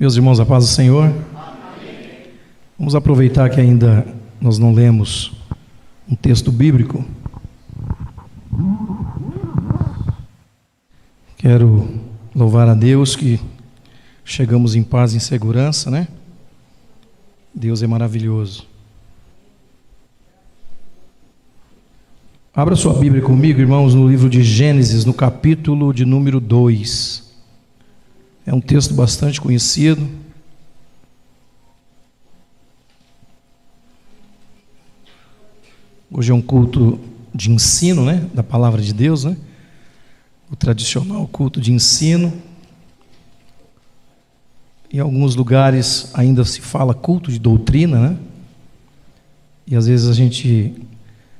Meus irmãos, a paz do Senhor. Vamos aproveitar que ainda nós não lemos um texto bíblico. Quero louvar a Deus que chegamos em paz e em segurança, né? Deus é maravilhoso. Abra sua Bíblia comigo, irmãos, no livro de Gênesis, no capítulo de número 2. É um texto bastante conhecido. Hoje é um culto de ensino, né, da palavra de Deus, né? O tradicional culto de ensino. Em alguns lugares ainda se fala culto de doutrina, né? E às vezes a gente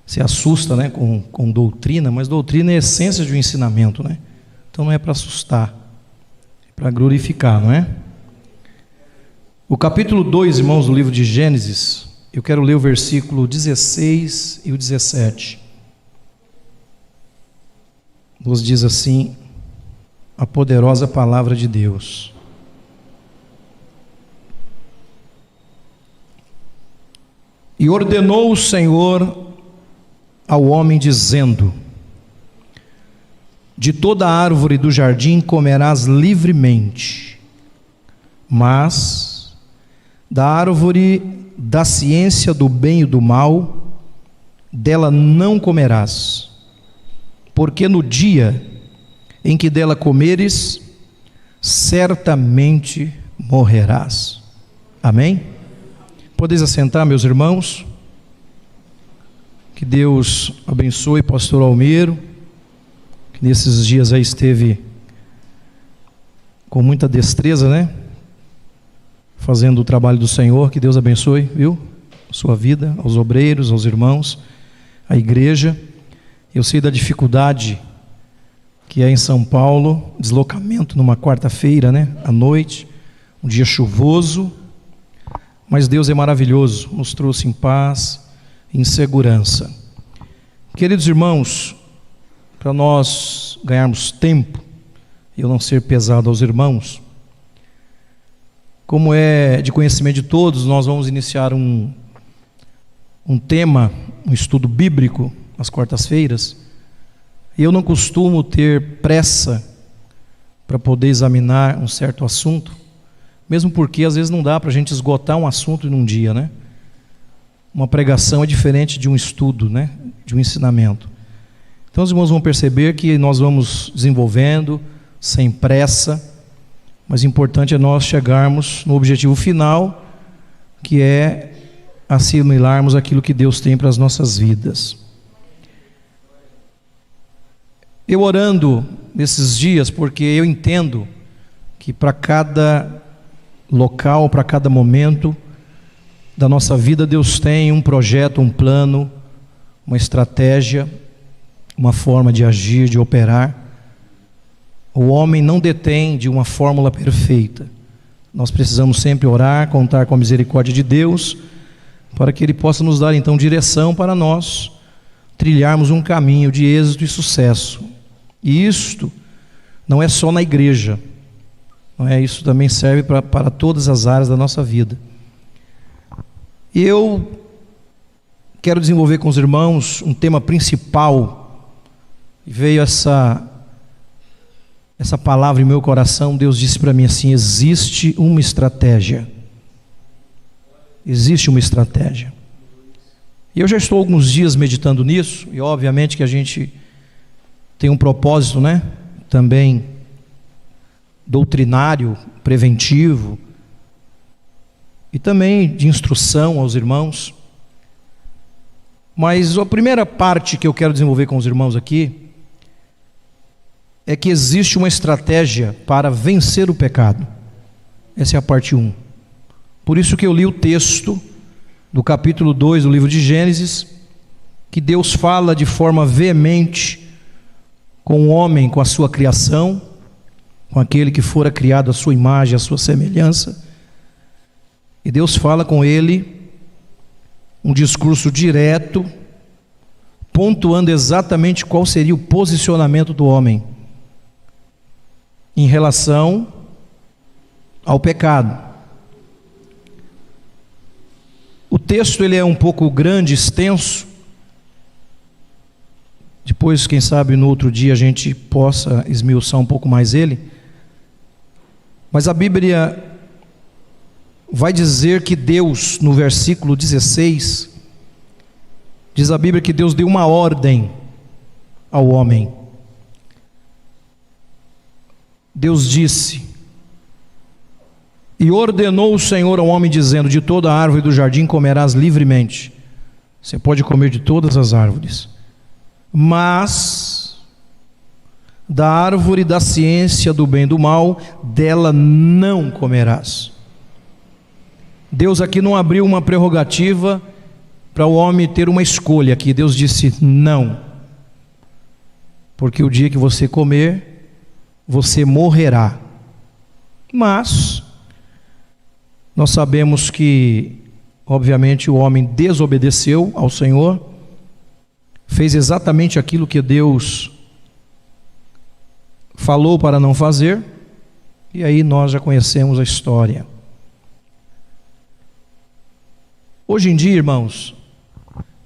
se assusta, né, com, com doutrina, mas doutrina é a essência de um ensinamento, né? Então não é para assustar para glorificar, não é? O capítulo 2, irmãos, do livro de Gênesis, eu quero ler o versículo 16 e o 17. Nos diz assim a poderosa palavra de Deus. E ordenou o Senhor ao homem, dizendo: de toda árvore do jardim comerás livremente, mas da árvore da ciência do bem e do mal, dela não comerás, porque no dia em que dela comeres, certamente morrerás. Amém? Podeis assentar, meus irmãos? Que Deus abençoe pastor Almeiro nesses dias aí esteve com muita destreza, né? Fazendo o trabalho do Senhor, que Deus abençoe, viu? Sua vida, aos obreiros, aos irmãos, à igreja. Eu sei da dificuldade que é em São Paulo, deslocamento numa quarta-feira, né? À noite, um dia chuvoso, mas Deus é maravilhoso, nos trouxe em paz, em segurança. Queridos irmãos, para nós ganharmos tempo e eu não ser pesado aos irmãos. Como é de conhecimento de todos, nós vamos iniciar um, um tema, um estudo bíblico, às quartas-feiras. E eu não costumo ter pressa para poder examinar um certo assunto, mesmo porque às vezes não dá para a gente esgotar um assunto em um dia, né? Uma pregação é diferente de um estudo, né? De um ensinamento. Então os irmãos vão perceber que nós vamos desenvolvendo sem pressa, mas importante é nós chegarmos no objetivo final, que é assimilarmos aquilo que Deus tem para as nossas vidas. Eu orando nesses dias, porque eu entendo que para cada local, para cada momento da nossa vida, Deus tem um projeto, um plano, uma estratégia uma forma de agir, de operar. O homem não detém de uma fórmula perfeita. Nós precisamos sempre orar, contar com a misericórdia de Deus, para que Ele possa nos dar então direção para nós trilharmos um caminho de êxito e sucesso. E isto não é só na igreja, não é? Isso também serve para, para todas as áreas da nossa vida. Eu quero desenvolver com os irmãos um tema principal veio essa essa palavra em meu coração, Deus disse para mim assim: existe uma estratégia. Existe uma estratégia. E eu já estou alguns dias meditando nisso, e obviamente que a gente tem um propósito, né? Também doutrinário, preventivo, e também de instrução aos irmãos. Mas a primeira parte que eu quero desenvolver com os irmãos aqui é que existe uma estratégia para vencer o pecado. Essa é a parte 1. Por isso que eu li o texto do capítulo 2 do livro de Gênesis, que Deus fala de forma veemente com o homem, com a sua criação, com aquele que fora criado à sua imagem, à sua semelhança. E Deus fala com ele um discurso direto, pontuando exatamente qual seria o posicionamento do homem em relação ao pecado. O texto ele é um pouco grande, extenso. Depois, quem sabe, no outro dia a gente possa esmiuçar um pouco mais ele. Mas a Bíblia vai dizer que Deus, no versículo 16, diz a Bíblia que Deus deu uma ordem ao homem. Deus disse: E ordenou o Senhor ao homem, dizendo: De toda árvore do jardim comerás livremente. Você pode comer de todas as árvores, mas da árvore da ciência do bem e do mal, dela não comerás. Deus aqui não abriu uma prerrogativa para o homem ter uma escolha aqui. Deus disse: não. Porque o dia que você comer, você morrerá. Mas, nós sabemos que, obviamente, o homem desobedeceu ao Senhor, fez exatamente aquilo que Deus falou para não fazer, e aí nós já conhecemos a história. Hoje em dia, irmãos,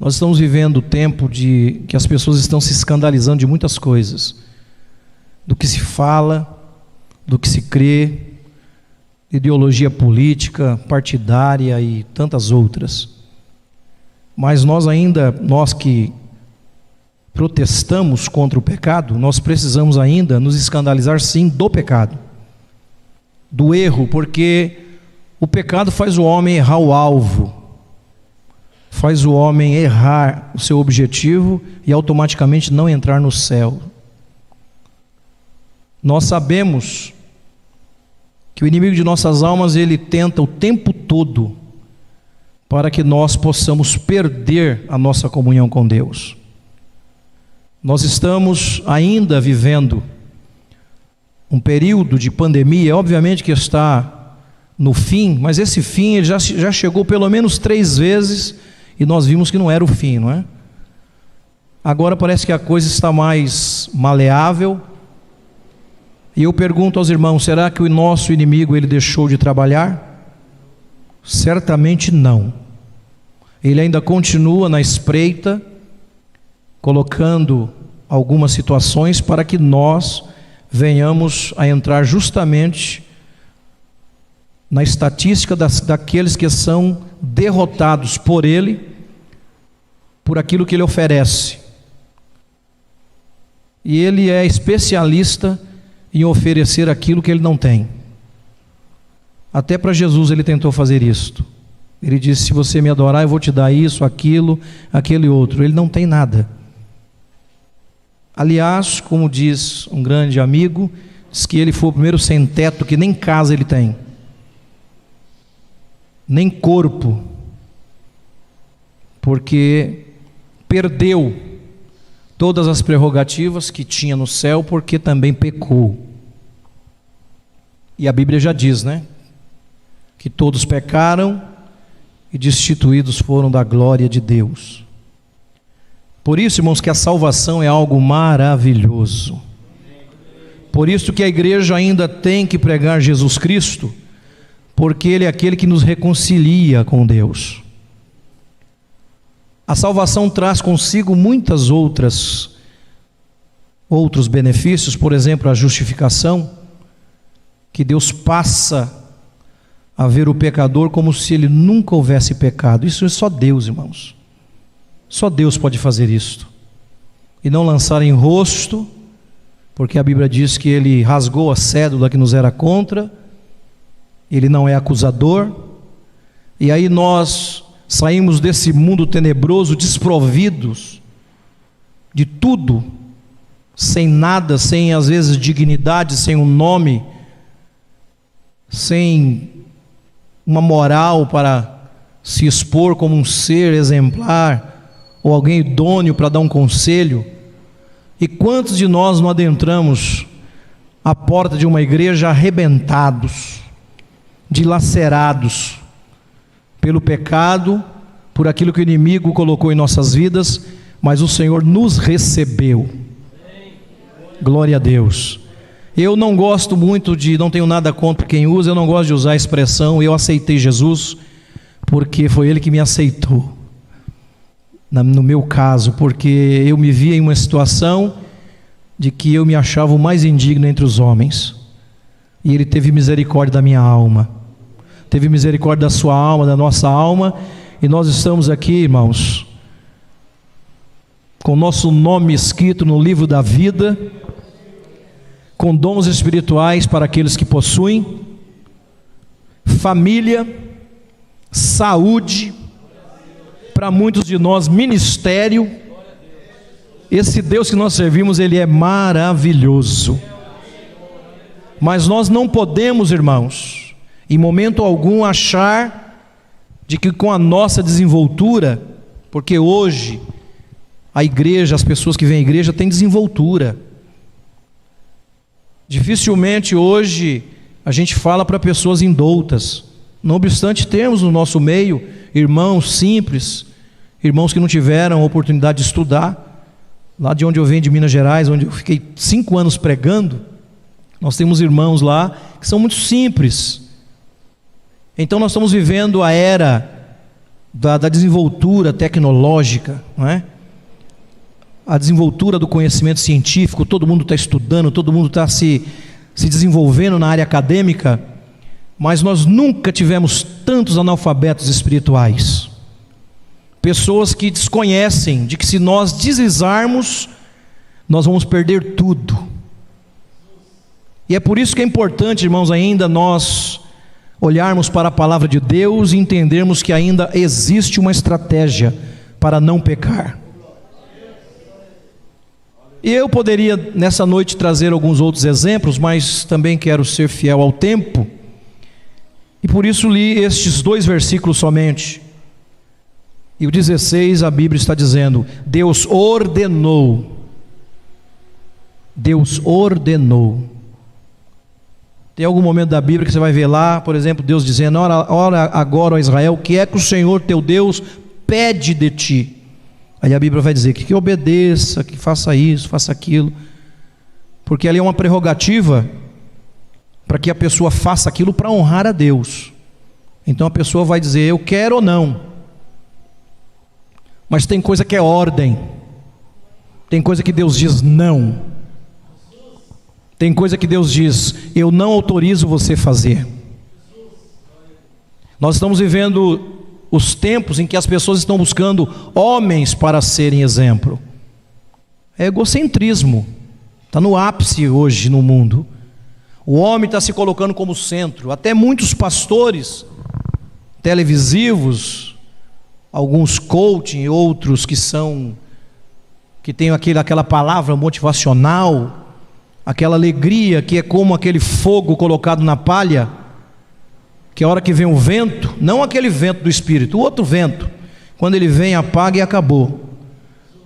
nós estamos vivendo o tempo de que as pessoas estão se escandalizando de muitas coisas, do que se fala, do que se crê, ideologia política, partidária e tantas outras. Mas nós ainda, nós que protestamos contra o pecado, nós precisamos ainda nos escandalizar sim do pecado, do erro, porque o pecado faz o homem errar o alvo, faz o homem errar o seu objetivo e automaticamente não entrar no céu. Nós sabemos que o inimigo de nossas almas ele tenta o tempo todo para que nós possamos perder a nossa comunhão com Deus. Nós estamos ainda vivendo um período de pandemia, obviamente que está no fim, mas esse fim já, já chegou pelo menos três vezes e nós vimos que não era o fim, não é? Agora parece que a coisa está mais maleável. E eu pergunto aos irmãos: será que o nosso inimigo ele deixou de trabalhar? Certamente não. Ele ainda continua na espreita, colocando algumas situações para que nós venhamos a entrar justamente na estatística das, daqueles que são derrotados por ele, por aquilo que ele oferece. E ele é especialista em oferecer aquilo que ele não tem. Até para Jesus ele tentou fazer isto. Ele disse: Se você me adorar, eu vou te dar isso, aquilo, aquele outro. Ele não tem nada. Aliás, como diz um grande amigo, diz que ele foi o primeiro sem teto que nem casa ele tem nem corpo, porque perdeu todas as prerrogativas que tinha no céu, porque também pecou. E a Bíblia já diz, né? Que todos pecaram e destituídos foram da glória de Deus. Por isso, irmãos, que a salvação é algo maravilhoso. Por isso que a igreja ainda tem que pregar Jesus Cristo porque Ele é aquele que nos reconcilia com Deus. A salvação traz consigo muitas outras outros benefícios, por exemplo, a justificação, que Deus passa a ver o pecador como se ele nunca houvesse pecado. Isso é só Deus, irmãos. Só Deus pode fazer isto. E não lançar em rosto, porque a Bíblia diz que ele rasgou a cédula que nos era contra ele não é acusador, e aí nós saímos desse mundo tenebroso desprovidos de tudo, sem nada, sem às vezes dignidade, sem um nome, sem uma moral para se expor como um ser exemplar ou alguém idôneo para dar um conselho. E quantos de nós não adentramos a porta de uma igreja arrebentados? dilacerados pelo pecado, por aquilo que o inimigo colocou em nossas vidas, mas o Senhor nos recebeu. Glória a Deus. Eu não gosto muito de, não tenho nada contra quem usa, eu não gosto de usar a expressão eu aceitei Jesus, porque foi Ele que me aceitou. No meu caso, porque eu me via em uma situação de que eu me achava o mais indigno entre os homens, e Ele teve misericórdia da minha alma, teve misericórdia da sua alma, da nossa alma, e nós estamos aqui, irmãos, com nosso nome escrito no livro da vida, com dons espirituais para aqueles que possuem, família, saúde, para muitos de nós, ministério. Esse Deus que nós servimos, ele é maravilhoso. Mas nós não podemos, irmãos, em momento algum achar de que com a nossa desenvoltura, porque hoje a igreja, as pessoas que vêm à igreja têm desenvoltura. Dificilmente hoje a gente fala para pessoas indoutas. Não obstante, temos no nosso meio irmãos simples, irmãos que não tiveram a oportunidade de estudar. Lá de onde eu venho, de Minas Gerais, onde eu fiquei cinco anos pregando, nós temos irmãos lá que são muito simples. Então nós estamos vivendo a era da, da desenvoltura tecnológica, não é? a desenvoltura do conhecimento científico, todo mundo está estudando, todo mundo está se, se desenvolvendo na área acadêmica, mas nós nunca tivemos tantos analfabetos espirituais. Pessoas que desconhecem de que se nós deslizarmos, nós vamos perder tudo. E é por isso que é importante, irmãos, ainda nós olharmos para a palavra de Deus e entendermos que ainda existe uma estratégia para não pecar. E eu poderia nessa noite trazer alguns outros exemplos, mas também quero ser fiel ao tempo. E por isso li estes dois versículos somente. E o 16 a Bíblia está dizendo: Deus ordenou. Deus ordenou. Tem algum momento da Bíblia que você vai ver lá, por exemplo, Deus dizendo: Ora, ora agora, ó Israel, o que é que o Senhor teu Deus pede de ti? Aí a Bíblia vai dizer que, que obedeça, que faça isso, faça aquilo, porque ali é uma prerrogativa para que a pessoa faça aquilo para honrar a Deus. Então a pessoa vai dizer eu quero ou não. Mas tem coisa que é ordem. Tem coisa que Deus diz não. Tem coisa que Deus diz eu não autorizo você fazer. Nós estamos vivendo os tempos em que as pessoas estão buscando homens para serem exemplo. É egocentrismo, está no ápice hoje no mundo. O homem está se colocando como centro, até muitos pastores televisivos, alguns coaching, outros que são que têm aquele, aquela palavra motivacional, aquela alegria que é como aquele fogo colocado na palha que a hora que vem o vento, não aquele vento do espírito, o outro vento, quando ele vem, apaga e acabou.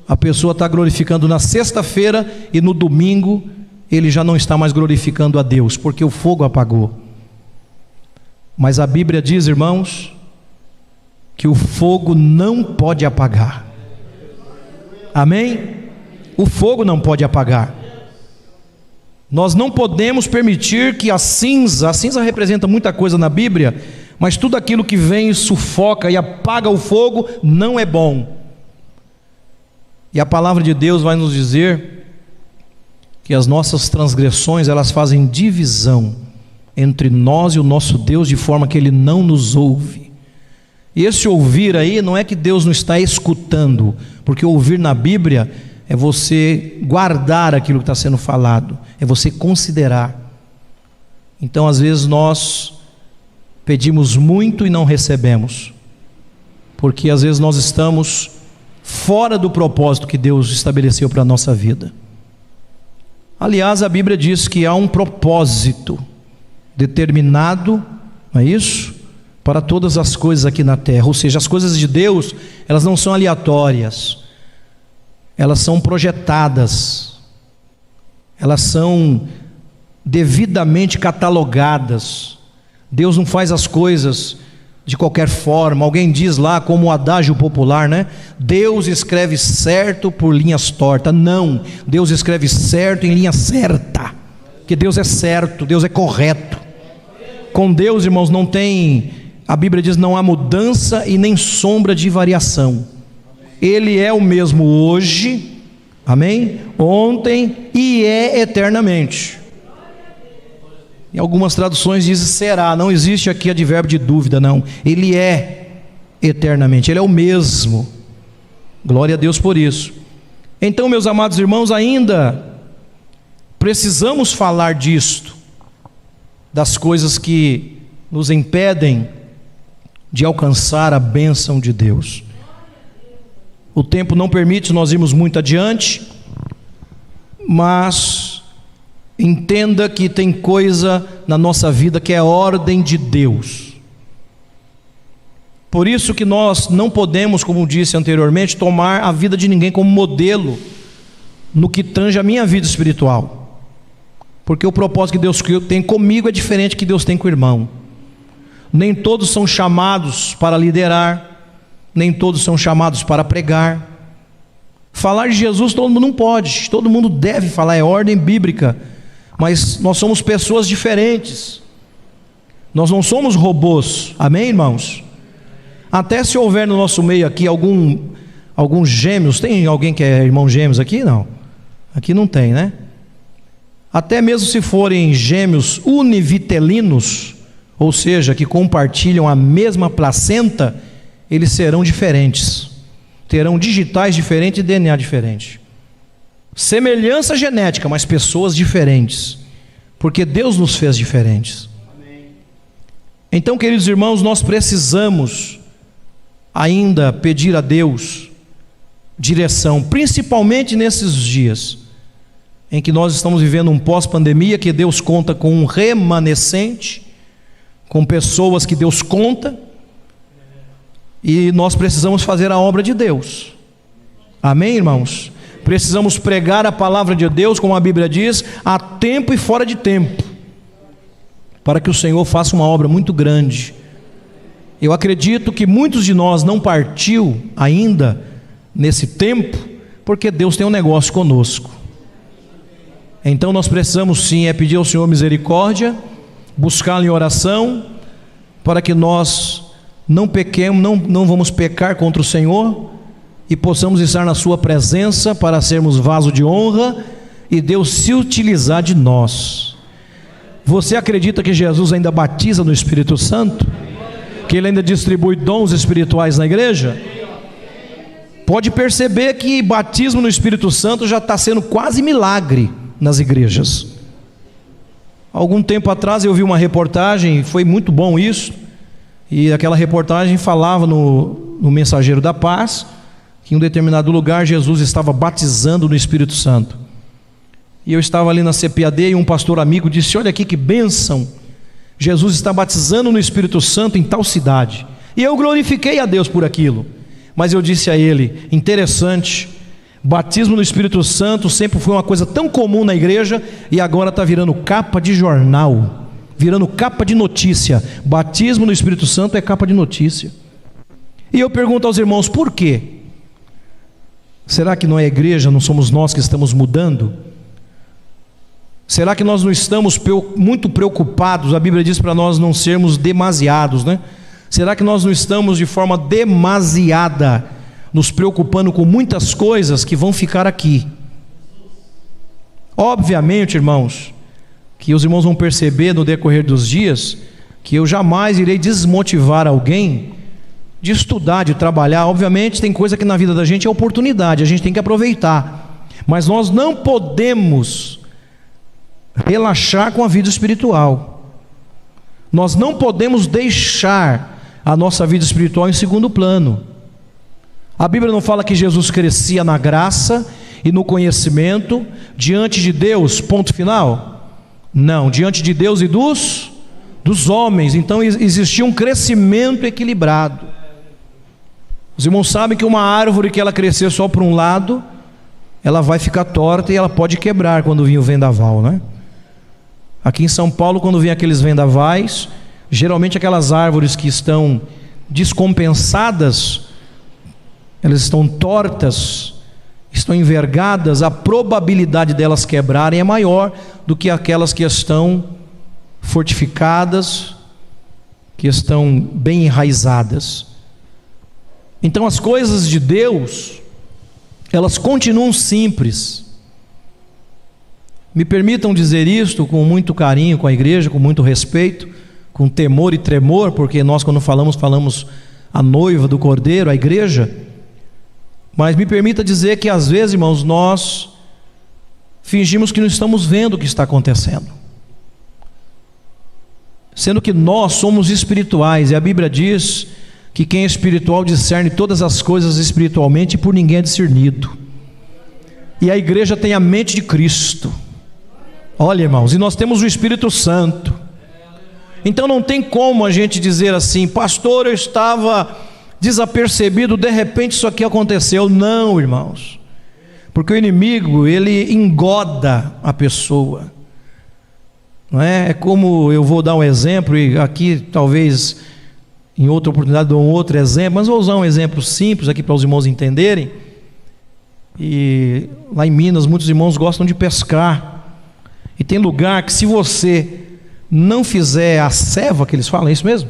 A pessoa está glorificando na sexta-feira e no domingo ele já não está mais glorificando a Deus, porque o fogo apagou. Mas a Bíblia diz, irmãos, que o fogo não pode apagar. Amém? O fogo não pode apagar. Nós não podemos permitir que a cinza, a cinza representa muita coisa na Bíblia, mas tudo aquilo que vem e sufoca e apaga o fogo não é bom. E a palavra de Deus vai nos dizer que as nossas transgressões, elas fazem divisão entre nós e o nosso Deus de forma que ele não nos ouve. E esse ouvir aí não é que Deus não está escutando, porque ouvir na Bíblia é você guardar aquilo que está sendo falado, é você considerar. Então, às vezes, nós pedimos muito e não recebemos, porque às vezes nós estamos fora do propósito que Deus estabeleceu para a nossa vida. Aliás, a Bíblia diz que há um propósito determinado, não é isso? Para todas as coisas aqui na terra, ou seja, as coisas de Deus, elas não são aleatórias elas são projetadas, elas são devidamente catalogadas. Deus não faz as coisas de qualquer forma. Alguém diz lá, como o adágio popular, né? Deus escreve certo por linhas tortas. Não, Deus escreve certo em linha certa. que Deus é certo, Deus é correto. Com Deus, irmãos, não tem, a Bíblia diz, não há mudança e nem sombra de variação. Ele é o mesmo hoje, amém? Ontem e é eternamente. Em algumas traduções diz será, não existe aqui advérbio de dúvida, não. Ele é eternamente, ele é o mesmo. Glória a Deus por isso. Então, meus amados irmãos, ainda precisamos falar disto, das coisas que nos impedem de alcançar a bênção de Deus. O tempo não permite nós irmos muito adiante, mas entenda que tem coisa na nossa vida que é ordem de Deus. Por isso que nós não podemos, como disse anteriormente, tomar a vida de ninguém como modelo no que tange a minha vida espiritual. Porque o propósito que Deus tem comigo é diferente que Deus tem com o irmão. Nem todos são chamados para liderar, nem todos são chamados para pregar. Falar de Jesus todo mundo não pode, todo mundo deve falar, é ordem bíblica, mas nós somos pessoas diferentes, nós não somos robôs, amém, irmãos? Até se houver no nosso meio aqui algum, alguns gêmeos, tem alguém que é irmão gêmeos aqui? Não, aqui não tem, né? Até mesmo se forem gêmeos univitelinos, ou seja, que compartilham a mesma placenta, eles serão diferentes, terão digitais diferentes e DNA diferente. Semelhança genética, mas pessoas diferentes, porque Deus nos fez diferentes. Então, queridos irmãos, nós precisamos ainda pedir a Deus direção, principalmente nesses dias em que nós estamos vivendo um pós-pandemia, que Deus conta com um remanescente, com pessoas que Deus conta, e nós precisamos fazer a obra de Deus. Amém, irmãos? Precisamos pregar a palavra de Deus, como a Bíblia diz, a tempo e fora de tempo, para que o Senhor faça uma obra muito grande. Eu acredito que muitos de nós não partiu ainda nesse tempo, porque Deus tem um negócio conosco. Então nós precisamos sim é pedir ao Senhor misericórdia, buscá-lo em oração, para que nós não pequemos, não, não vamos pecar contra o Senhor e possamos estar na Sua presença para sermos vaso de honra e Deus se utilizar de nós. Você acredita que Jesus ainda batiza no Espírito Santo? Que Ele ainda distribui dons espirituais na igreja? Pode perceber que batismo no Espírito Santo já está sendo quase milagre nas igrejas. Algum tempo atrás eu vi uma reportagem, foi muito bom isso e aquela reportagem falava no, no Mensageiro da Paz que em um determinado lugar Jesus estava batizando no Espírito Santo. E eu estava ali na CPAD e um pastor amigo disse: Olha aqui que bênção, Jesus está batizando no Espírito Santo em tal cidade. E eu glorifiquei a Deus por aquilo. Mas eu disse a ele: interessante, batismo no Espírito Santo sempre foi uma coisa tão comum na igreja e agora está virando capa de jornal virando capa de notícia. Batismo no Espírito Santo é capa de notícia. E eu pergunto aos irmãos, por quê? Será que não é a igreja, não somos nós que estamos mudando? Será que nós não estamos muito preocupados? A Bíblia diz para nós não sermos demasiados, né? Será que nós não estamos de forma demasiada nos preocupando com muitas coisas que vão ficar aqui? Obviamente, irmãos, que os irmãos vão perceber no decorrer dos dias que eu jamais irei desmotivar alguém de estudar, de trabalhar. Obviamente, tem coisa que na vida da gente é oportunidade, a gente tem que aproveitar. Mas nós não podemos relaxar com a vida espiritual. Nós não podemos deixar a nossa vida espiritual em segundo plano. A Bíblia não fala que Jesus crescia na graça e no conhecimento diante de Deus, ponto final? Não, diante de Deus e dos dos homens. Então existia um crescimento equilibrado. Os irmãos sabem que uma árvore que ela crescer só para um lado, ela vai ficar torta e ela pode quebrar quando vir o vendaval, né? Aqui em São Paulo, quando vem aqueles vendavais, geralmente aquelas árvores que estão descompensadas, elas estão tortas, estão envergadas, a probabilidade delas quebrarem é maior do que aquelas que estão fortificadas, que estão bem enraizadas. Então as coisas de Deus, elas continuam simples. Me permitam dizer isto com muito carinho com a igreja, com muito respeito, com temor e tremor, porque nós, quando falamos, falamos a noiva do cordeiro, a igreja. Mas me permita dizer que às vezes, irmãos, nós fingimos que não estamos vendo o que está acontecendo sendo que nós somos espirituais, e a Bíblia diz que quem é espiritual discerne todas as coisas espiritualmente e por ninguém é discernido. E a igreja tem a mente de Cristo. Olha, irmãos, e nós temos o Espírito Santo. Então não tem como a gente dizer assim, pastor, eu estava desapercebido, de repente isso aqui aconteceu. Não, irmãos. Porque o inimigo, ele engoda a pessoa. Não é? é como eu vou dar um exemplo, e aqui talvez em outra oportunidade dou um outro exemplo, mas vou usar um exemplo simples aqui para os irmãos entenderem. E lá em Minas, muitos irmãos gostam de pescar. E tem lugar que, se você não fizer a ceva, que eles falam, é isso mesmo?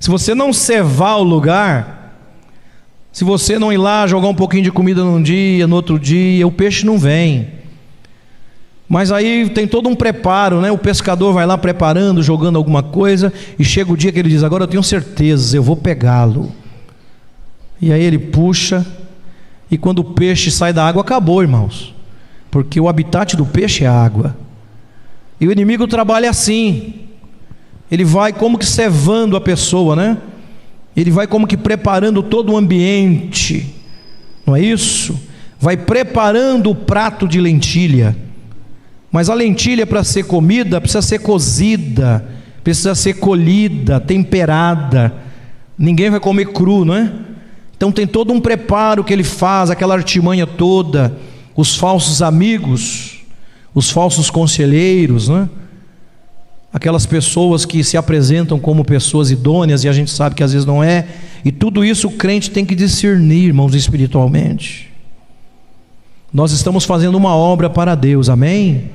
Se você não cevar o lugar, se você não ir lá jogar um pouquinho de comida num dia, no outro dia, o peixe não vem. Mas aí tem todo um preparo, né? O pescador vai lá preparando, jogando alguma coisa, e chega o dia que ele diz: Agora eu tenho certeza, eu vou pegá-lo. E aí ele puxa, e quando o peixe sai da água, acabou, irmãos, porque o habitat do peixe é a água. E o inimigo trabalha assim, ele vai como que cevando a pessoa, né? Ele vai como que preparando todo o ambiente, não é isso? Vai preparando o prato de lentilha mas a lentilha, para ser comida, precisa ser cozida, precisa ser colhida, temperada. Ninguém vai comer cru, não é? Então tem todo um preparo que ele faz, aquela artimanha toda, os falsos amigos, os falsos conselheiros, não é? Aquelas pessoas que se apresentam como pessoas idôneas e a gente sabe que às vezes não é, e tudo isso o crente tem que discernir, irmãos, espiritualmente. Nós estamos fazendo uma obra para Deus, amém?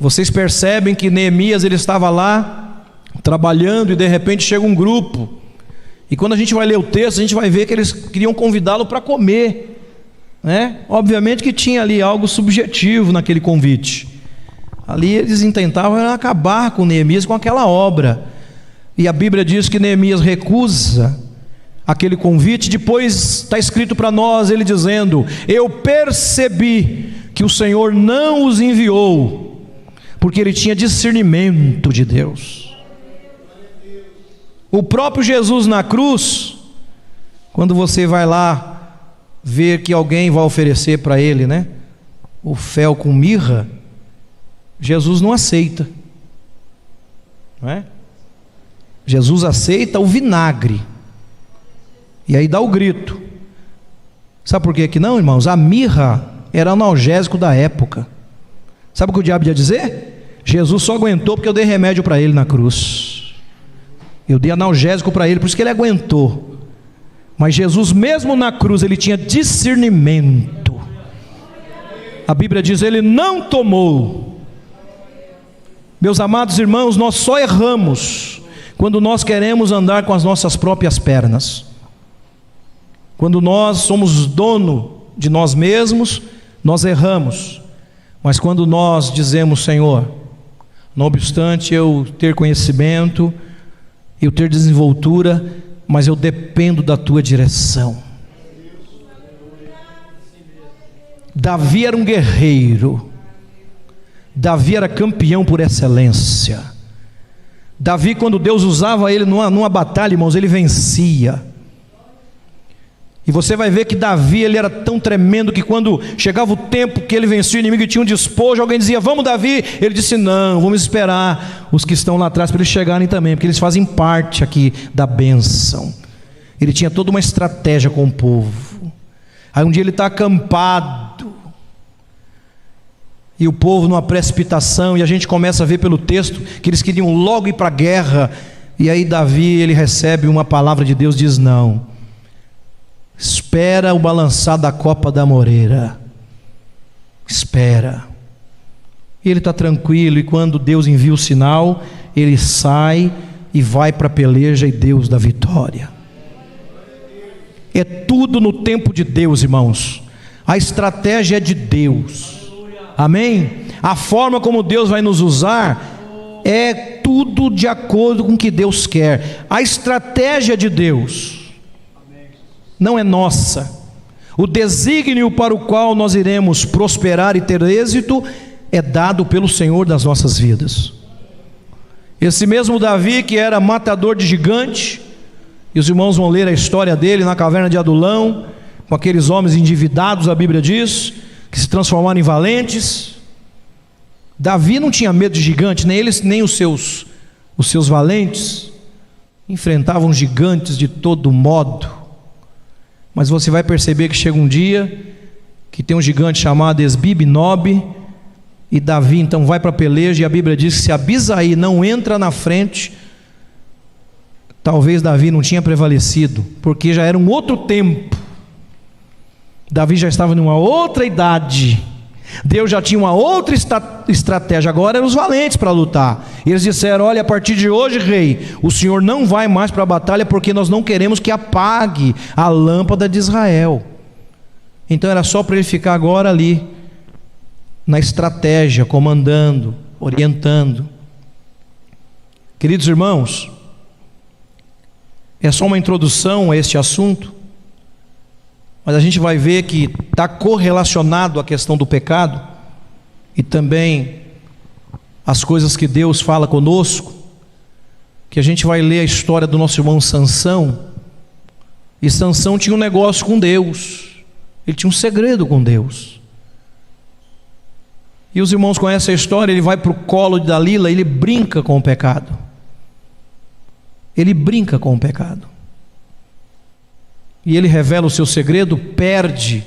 Vocês percebem que Neemias ele estava lá trabalhando e de repente chega um grupo. E quando a gente vai ler o texto, a gente vai ver que eles queriam convidá-lo para comer. Né? Obviamente que tinha ali algo subjetivo naquele convite. Ali eles intentavam acabar com Neemias com aquela obra. E a Bíblia diz que Neemias recusa aquele convite. Depois está escrito para nós ele dizendo: Eu percebi que o Senhor não os enviou porque ele tinha discernimento de Deus. O próprio Jesus na cruz, quando você vai lá ver que alguém vai oferecer para ele, né? O fel com mirra, Jesus não aceita. Não é? Jesus aceita o vinagre. E aí dá o grito. Sabe por que que não, irmãos? A mirra era analgésico da época. Sabe o que o diabo ia dizer? Jesus só aguentou porque eu dei remédio para ele na cruz. Eu dei analgésico para ele, por isso que ele aguentou. Mas Jesus, mesmo na cruz, ele tinha discernimento. A Bíblia diz: ele não tomou. Meus amados irmãos, nós só erramos quando nós queremos andar com as nossas próprias pernas. Quando nós somos dono de nós mesmos, nós erramos. Mas quando nós dizemos, Senhor, não obstante eu ter conhecimento, eu ter desenvoltura, mas eu dependo da tua direção. Davi era um guerreiro, Davi era campeão por excelência. Davi, quando Deus usava ele numa, numa batalha, irmãos, ele vencia. E você vai ver que Davi ele era tão tremendo que quando chegava o tempo que ele vencia o inimigo e tinha um despojo, alguém dizia: Vamos, Davi. Ele disse: Não, vamos esperar os que estão lá atrás para eles chegarem também, porque eles fazem parte aqui da bênção. Ele tinha toda uma estratégia com o povo. Aí um dia ele está acampado, e o povo numa precipitação, e a gente começa a ver pelo texto que eles queriam logo ir para a guerra, e aí Davi ele recebe uma palavra de Deus, diz: Não Espera o balançar da copa da moreira. Espera. ele está tranquilo, e quando Deus envia o sinal, ele sai e vai para a peleja e Deus dá vitória. É tudo no tempo de Deus, irmãos. A estratégia é de Deus. Amém? A forma como Deus vai nos usar é tudo de acordo com o que Deus quer. A estratégia de Deus não é nossa. O desígnio para o qual nós iremos prosperar e ter êxito é dado pelo Senhor das nossas vidas. Esse mesmo Davi, que era matador de gigante, e os irmãos vão ler a história dele na caverna de Adulão, com aqueles homens endividados, a Bíblia diz, que se transformaram em valentes. Davi não tinha medo de gigante, nem eles, nem os seus, os seus valentes, enfrentavam gigantes de todo modo. Mas você vai perceber que chega um dia que tem um gigante chamado Esbib Nob, e Davi então vai para a peleja, e a Bíblia diz que se Abisaí não entra na frente, talvez Davi não tinha prevalecido, porque já era um outro tempo. Davi já estava numa outra idade. Deus já tinha uma outra estratégia, agora eram os valentes para lutar. Eles disseram: Olha, a partir de hoje, rei, o senhor não vai mais para a batalha porque nós não queremos que apague a lâmpada de Israel. Então era só para ele ficar agora ali, na estratégia, comandando, orientando. Queridos irmãos, é só uma introdução a este assunto, mas a gente vai ver que está correlacionado à questão do pecado e também as coisas que Deus fala conosco, que a gente vai ler a história do nosso irmão Sansão, e Sansão tinha um negócio com Deus, ele tinha um segredo com Deus. E os irmãos conhecem a história, ele vai para o colo de Dalila, ele brinca com o pecado. Ele brinca com o pecado. E ele revela o seu segredo, perde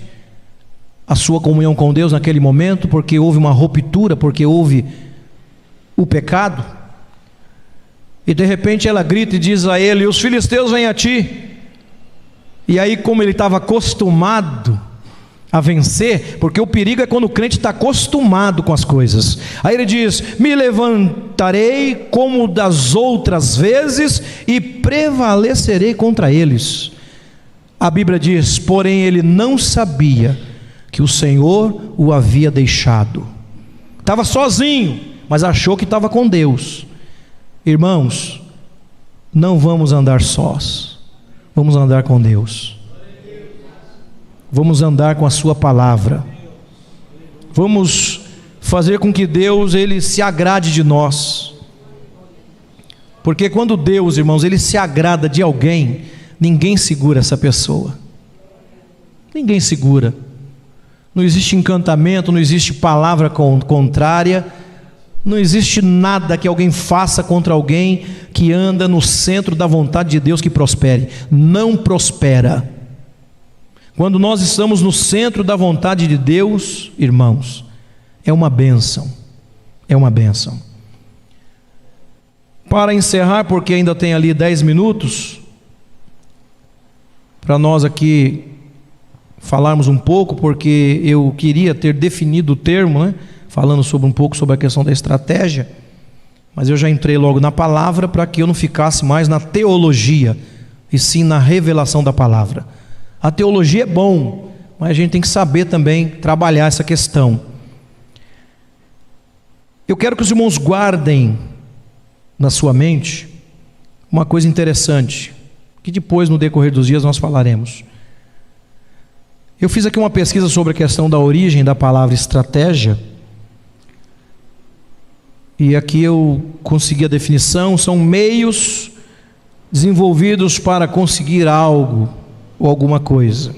a sua comunhão com Deus naquele momento, porque houve uma ruptura, porque houve o pecado. E de repente ela grita e diz a ele: Os filisteus vêm a ti. E aí, como ele estava acostumado, a vencer, porque o perigo é quando o crente está acostumado com as coisas. Aí ele diz: Me levantarei como das outras vezes e prevalecerei contra eles. A Bíblia diz: Porém, ele não sabia que o Senhor o havia deixado. Estava sozinho, mas achou que estava com Deus. Irmãos, não vamos andar sós, vamos andar com Deus vamos andar com a Sua palavra, vamos fazer com que Deus ele se agrade de nós, porque quando Deus, irmãos, ele se agrada de alguém, ninguém segura essa pessoa, ninguém segura, não existe encantamento, não existe palavra contrária, não existe nada que alguém faça contra alguém que anda no centro da vontade de Deus que prospere. Não prospera. Quando nós estamos no centro da vontade de Deus, irmãos, é uma bênção. É uma bênção. Para encerrar, porque ainda tem ali dez minutos, para nós aqui falarmos um pouco, porque eu queria ter definido o termo, né? falando sobre um pouco sobre a questão da estratégia, mas eu já entrei logo na palavra para que eu não ficasse mais na teologia, e sim na revelação da palavra. A teologia é bom, mas a gente tem que saber também trabalhar essa questão. Eu quero que os irmãos guardem na sua mente uma coisa interessante, que depois, no decorrer dos dias, nós falaremos. Eu fiz aqui uma pesquisa sobre a questão da origem da palavra estratégia. E aqui eu consegui a definição: são meios desenvolvidos para conseguir algo ou alguma coisa.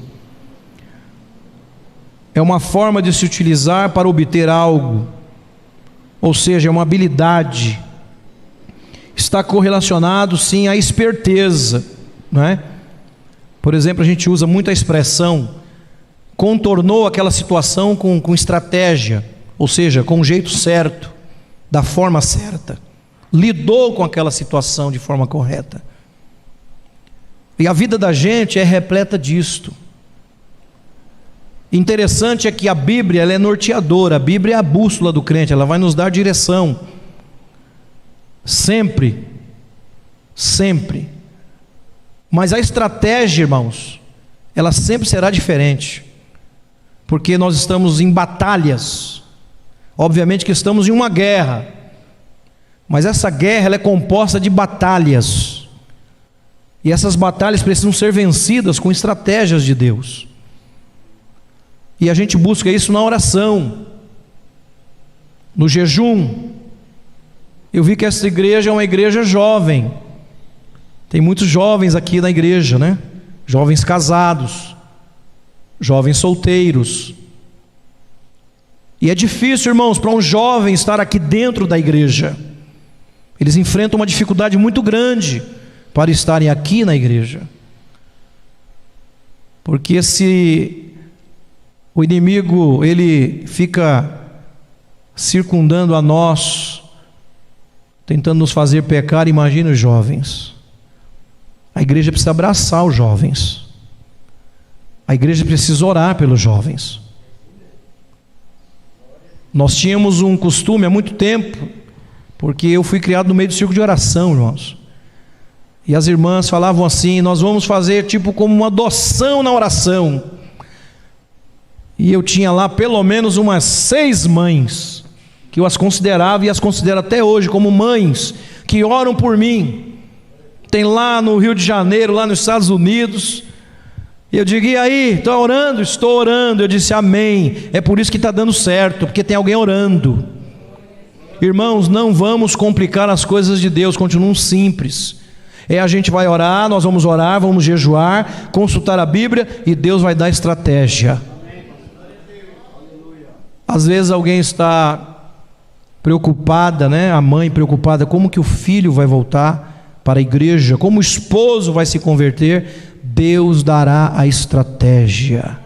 É uma forma de se utilizar para obter algo, ou seja, é uma habilidade. Está correlacionado sim à esperteza, não é? Por exemplo, a gente usa muito a expressão contornou aquela situação com, com estratégia, ou seja, com o jeito certo, da forma certa, lidou com aquela situação de forma correta. E a vida da gente é repleta disto. Interessante é que a Bíblia ela é norteadora, a Bíblia é a bússola do crente, ela vai nos dar direção. Sempre, sempre. Mas a estratégia, irmãos, ela sempre será diferente, porque nós estamos em batalhas, obviamente que estamos em uma guerra, mas essa guerra é composta de batalhas, e essas batalhas precisam ser vencidas com estratégias de Deus. E a gente busca isso na oração, no jejum. Eu vi que essa igreja é uma igreja jovem. Tem muitos jovens aqui na igreja, né? Jovens casados, jovens solteiros. E é difícil, irmãos, para um jovem estar aqui dentro da igreja. Eles enfrentam uma dificuldade muito grande para estarem aqui na igreja. Porque se o inimigo, ele fica circundando a nós, tentando nos fazer pecar. Imagina os jovens. A igreja precisa abraçar os jovens. A igreja precisa orar pelos jovens. Nós tínhamos um costume há muito tempo, porque eu fui criado no meio do círculo de oração, irmãos. E as irmãs falavam assim: nós vamos fazer tipo como uma adoção na oração. E eu tinha lá pelo menos umas seis mães, que eu as considerava e as considero até hoje como mães, que oram por mim. Tem lá no Rio de Janeiro, lá nos Estados Unidos. E eu digo, e aí, estou orando? Estou orando. Eu disse, amém. É por isso que está dando certo, porque tem alguém orando. Irmãos, não vamos complicar as coisas de Deus, continuam simples. É a gente vai orar, nós vamos orar, vamos jejuar, consultar a Bíblia e Deus vai dar estratégia. Às vezes alguém está preocupada, né? A mãe preocupada, como que o filho vai voltar para a igreja, como o esposo vai se converter, Deus dará a estratégia.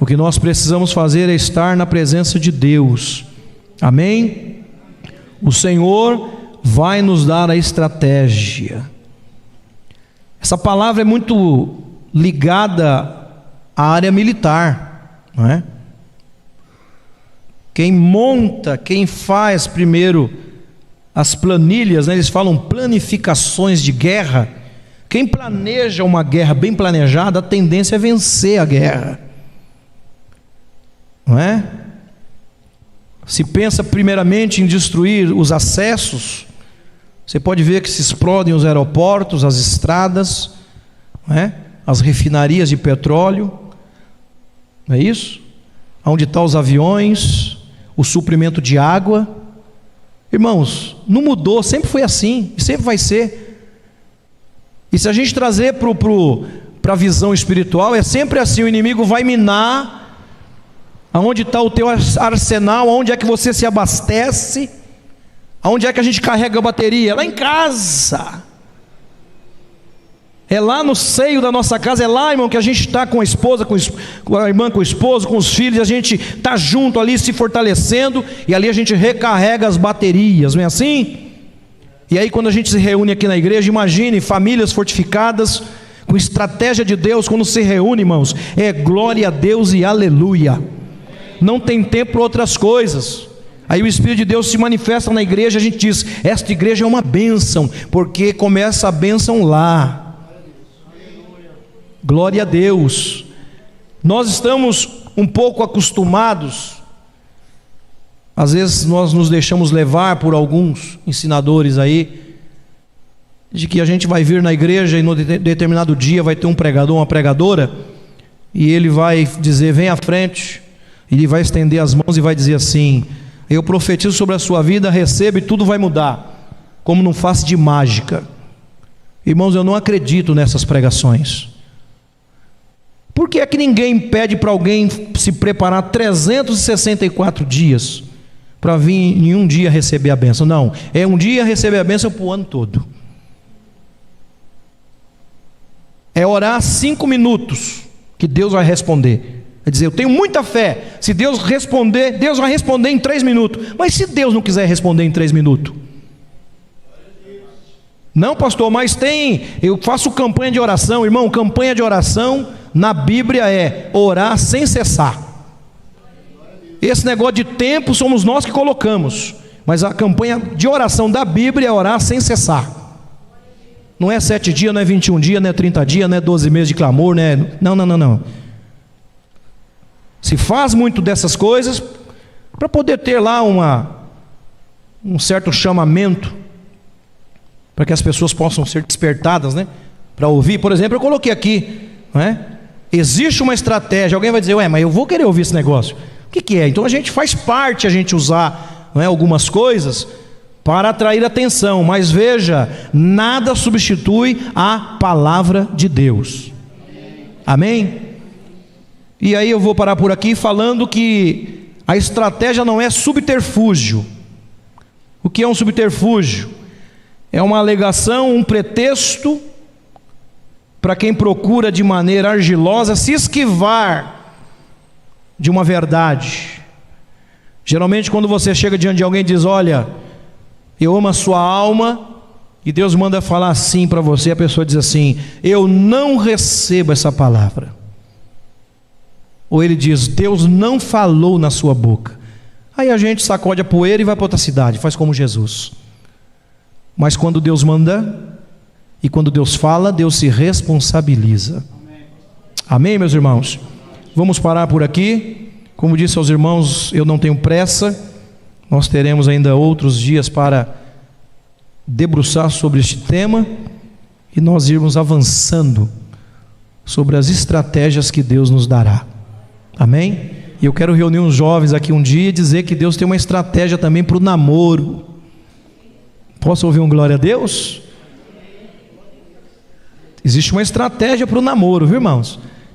O que nós precisamos fazer é estar na presença de Deus. Amém? O Senhor vai nos dar a estratégia. Essa palavra é muito ligada à área militar, não é? Quem monta, quem faz primeiro as planilhas, né, eles falam planificações de guerra. Quem planeja uma guerra bem planejada, a tendência é vencer a guerra. Não é? Se pensa primeiramente em destruir os acessos, você pode ver que se explodem os aeroportos, as estradas, é? as refinarias de petróleo, não é isso? Onde estão os aviões, o suprimento de água. Irmãos, não mudou, sempre foi assim, sempre vai ser. E se a gente trazer para a visão espiritual, é sempre assim: o inimigo vai minar aonde está o teu arsenal, aonde é que você se abastece, aonde é que a gente carrega a bateria? Lá em casa. É lá no seio da nossa casa, é lá, irmão, que a gente está com a esposa, com a irmã, com o esposo, com os filhos, a gente está junto ali se fortalecendo, e ali a gente recarrega as baterias, não é assim? E aí, quando a gente se reúne aqui na igreja, imagine famílias fortificadas, com estratégia de Deus, quando se reúne, irmãos, é glória a Deus e aleluia. Não tem tempo para outras coisas. Aí o Espírito de Deus se manifesta na igreja, a gente diz: esta igreja é uma bênção, porque começa a bênção lá. Glória a Deus. Nós estamos um pouco acostumados, às vezes nós nos deixamos levar por alguns ensinadores aí, de que a gente vai vir na igreja e no determinado dia vai ter um pregador, uma pregadora, e ele vai dizer: vem à frente, ele vai estender as mãos e vai dizer assim: Eu profetizo sobre a sua vida, receba e tudo vai mudar, como não faço de mágica. Irmãos, eu não acredito nessas pregações. Por que é que ninguém pede para alguém se preparar 364 dias para vir em um dia receber a benção? Não, é um dia receber a benção para o ano todo. É orar cinco minutos que Deus vai responder. É dizer, eu tenho muita fé. Se Deus responder, Deus vai responder em três minutos. Mas se Deus não quiser responder em três minutos? Não, pastor, mas tem. Eu faço campanha de oração, irmão. Campanha de oração na Bíblia é orar sem cessar. Esse negócio de tempo somos nós que colocamos, mas a campanha de oração da Bíblia é orar sem cessar. Não é sete dias, não é 21 dias, não é 30 dias, não é 12 meses de clamor, não é. Não, não, não, não. Se faz muito dessas coisas para poder ter lá uma, um certo chamamento, para que as pessoas possam ser despertadas, né? Para ouvir, por exemplo, eu coloquei aqui, não é? Existe uma estratégia, alguém vai dizer, ué, mas eu vou querer ouvir esse negócio. O que, que é? Então a gente faz parte a gente usar é, algumas coisas para atrair atenção, mas veja, nada substitui a palavra de Deus. Amém? E aí eu vou parar por aqui falando que a estratégia não é subterfúgio. O que é um subterfúgio? É uma alegação, um pretexto para quem procura de maneira argilosa se esquivar de uma verdade. Geralmente, quando você chega diante de alguém e diz: Olha, eu amo a sua alma, e Deus manda falar assim para você, a pessoa diz assim: Eu não recebo essa palavra. Ou ele diz: Deus não falou na sua boca. Aí a gente sacode a poeira e vai para outra cidade, faz como Jesus. Mas quando Deus manda, e quando Deus fala, Deus se responsabiliza. Amém, meus irmãos? Vamos parar por aqui. Como disse aos irmãos, eu não tenho pressa. Nós teremos ainda outros dias para debruçar sobre este tema e nós irmos avançando sobre as estratégias que Deus nos dará. Amém? E eu quero reunir uns jovens aqui um dia e dizer que Deus tem uma estratégia também para o namoro. Posso ouvir um glória a Deus? Existe uma estratégia para o namoro, viu irmãos?